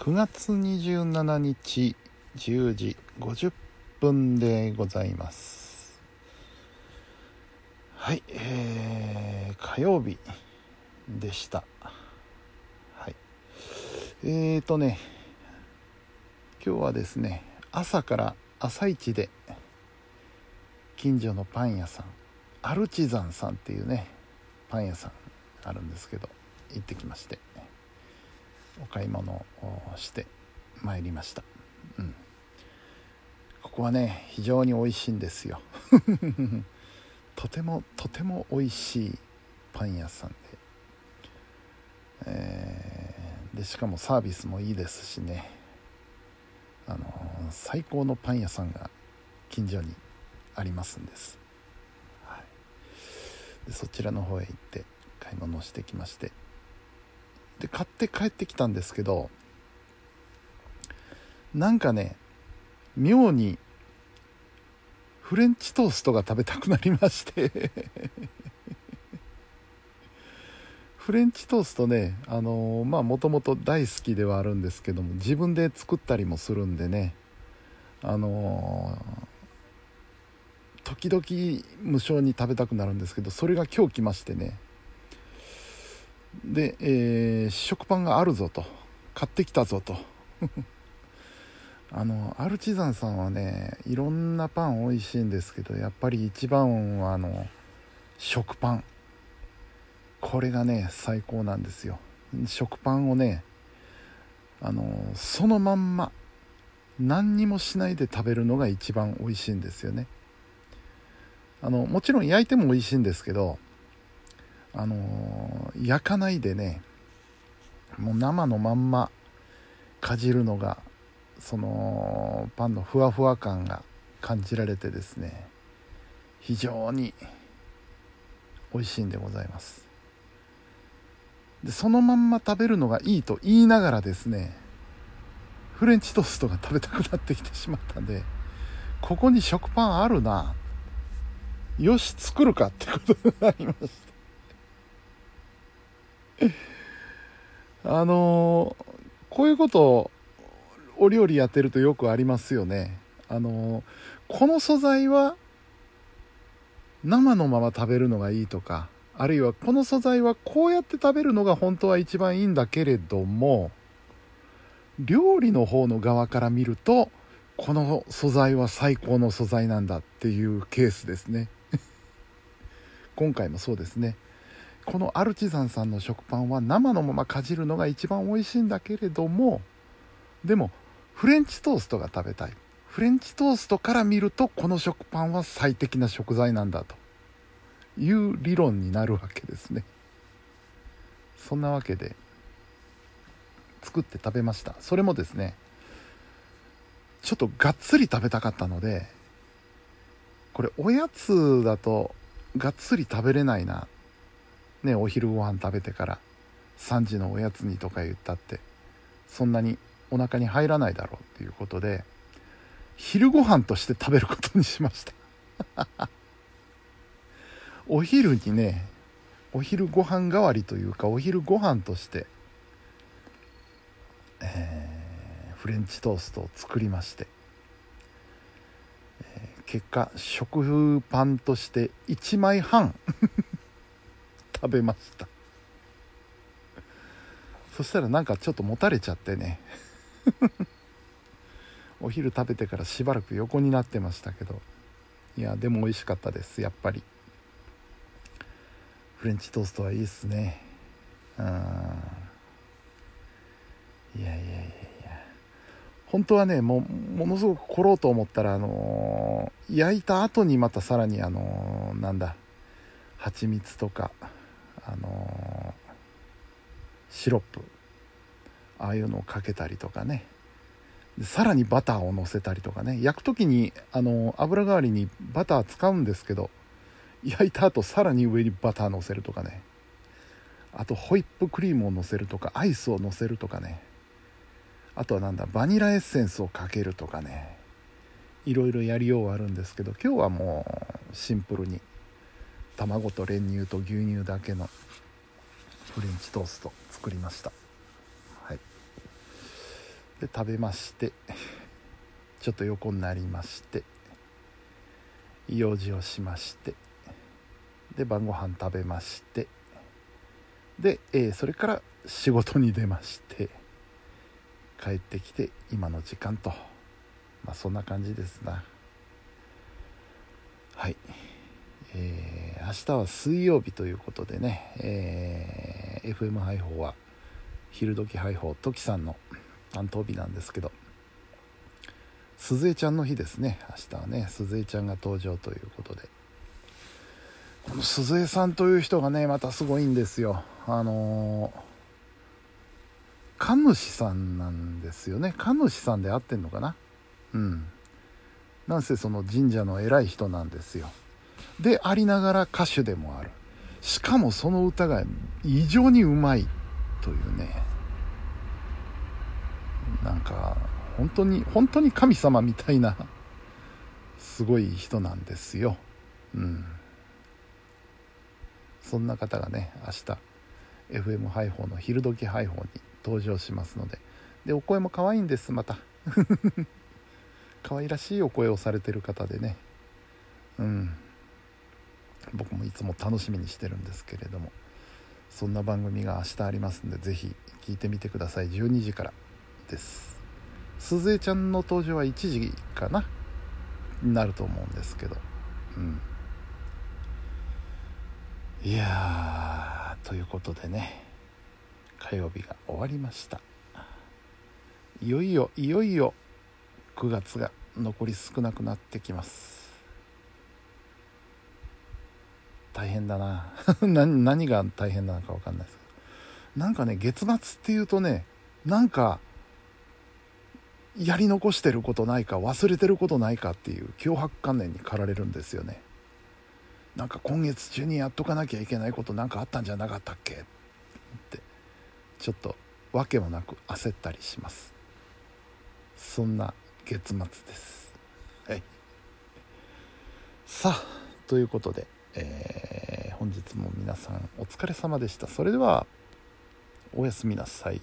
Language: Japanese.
9月27日10時50分でございます。はいえー、火曜日でした。はい。えーとね今日はですね朝から朝一で近所のパン屋さんアルチザンさんっていうねパン屋さんあるんですけど行ってきまして。お買い物をしてまいりました、うん、ここはね非常に美味しいんですよ。とてもとても美味しいパン屋さんで,、えー、でしかもサービスもいいですしね。あの最高のパン屋さんが近所にありますんです、はい、でそちらの方へ行って買い物をしてきまして。で買って帰ってきたんですけどなんかね妙にフレンチトーストが食べたくなりまして。フレンチトーストねあのー、まあもともと大好きではあるんですけども自分で作ったりもするんでねあのー、時々無性に食べたくなるんですけどそれが今日来ましてね。で、えー、食パンがあるぞと。買ってきたぞと。あのアルチザンさんはねいろんなパン美味しいんですけどやっぱり一番はあの食パン。これがね最高なんですよ。食パンをねあのそのまんま何にもしないで食べるのが一番美味しいんですよね。あのもちろん焼いても美味しいんですけどあの焼かないでねもう生のまんまかじるのがそのパンのふわふわ感が感じられてですね非常に美味しいんでございます。でそのまんま食べるのがいいと言いながらですねフレンチトーストが食べたくなってきてしまったんでここに食パンあるなよし作るかってことになりました。あの、こういうことお料理やってるとよくありますよね。あの、この素材は生のまま食べるのがいいとかあるいはこの素材はこうやって食べるのが本当は一番いいんだけれども料理の方の側から見るとこの素材は最高の素材なんだっていうケースですね。今回もそうですね。このアルチザンさんの食パンは生のままかじるのが一番美味しいんだけれどもでもフレンチトーストが食べたい。フレンチトーストから見るとこの食パンは最適な食材なんだと。いう理論になるわけですね。そんなわけで作って食べました。それもですねちょっとがっつり食べたかったのでこれおやつだとがっつり食べれないな。ねお昼ご飯食べてから3時のおやつにとか言ったってそんなにお腹に入らないだろうっていうことで昼ご飯として食べることにしました。お昼にねお昼ご飯代わりというかお昼ご飯として、えー、フレンチトーストを作りまして、えー、結果食パンとして1枚半食べました。そしたらなんかちょっともたれちゃってね。お昼食べてからしばらく横になってましたけど。いやでも美味しかったですやっぱり。フレンチトーストはいいっすね。うんいやいやいやいや。本当はねもものすごく凝ろうと思ったらあのー、焼いた後にまたさらにあのー、なんだ蜂蜜とか。あのシロップ。ああいうのをかけたりとかね。さらにバターをのせたりとかね。焼く時にあの油代わりにバター使うんですけど焼いた後さらに上にバターのせるとかね。あとホイップクリームをのせるとかアイスをのせるとかね。あとはなんだバニラエッセンスをかけるとかね。いろいろやりようはあるんですけど今日はもうシンプルに卵と練乳と牛乳だけのフレンチトースト作りました。はい。で食べましてちょっと横になりまして用事をしましてで晩ご飯食べましてで、えー、それから仕事に出まして帰ってきて今の時間と。まあそんな感じですな。はい。えー、明日は水曜日ということでね、えー、FM 配報は昼時配報トキさんの担当日なんですけど鈴江ちゃんの日ですね。明日はね鈴江ちゃんが登場ということで。この鈴江さんという人がねまたすごいんですよ。あのー、神主さんなんですよね。神主さんで合ってんのかな？うん。なんせその神社の偉い人なんですよ。でありながら歌手でもある。しかもその歌が異常にうまいというね。なんか本当に本当に神様みたいなすごい人なんですよ。うん。そんな方がね明日 FM 配報の昼時配報に登場しますので。でお声も可愛いんですまた。可愛らしいお声をされてる方でね。うん。僕もいつも楽しみにしてるんですけれどもそんな番組が明日ありますんで是非聞いてみてください。12時からです。鈴江ちゃんの登場は1時かな？になると思うんですけど。うん。いやということでね。火曜日が終わりました。いよいよいよいよ9月が残り少なくなってきます。大変だ な。何が大変なのか分かんないです。けどなんかね月末っていうとねなんかやり残してることないか忘れてることないかっていう脅迫観念に駆られるんですよね。なんか今月中にやっとかなきゃいけないことなんかあったんじゃなかったっけ？ってちょっと訳もなく焦ったりします。そんな月末です。はい。さあということで、えー、本日も皆さんお疲れ様でした。それではおやすみなさい。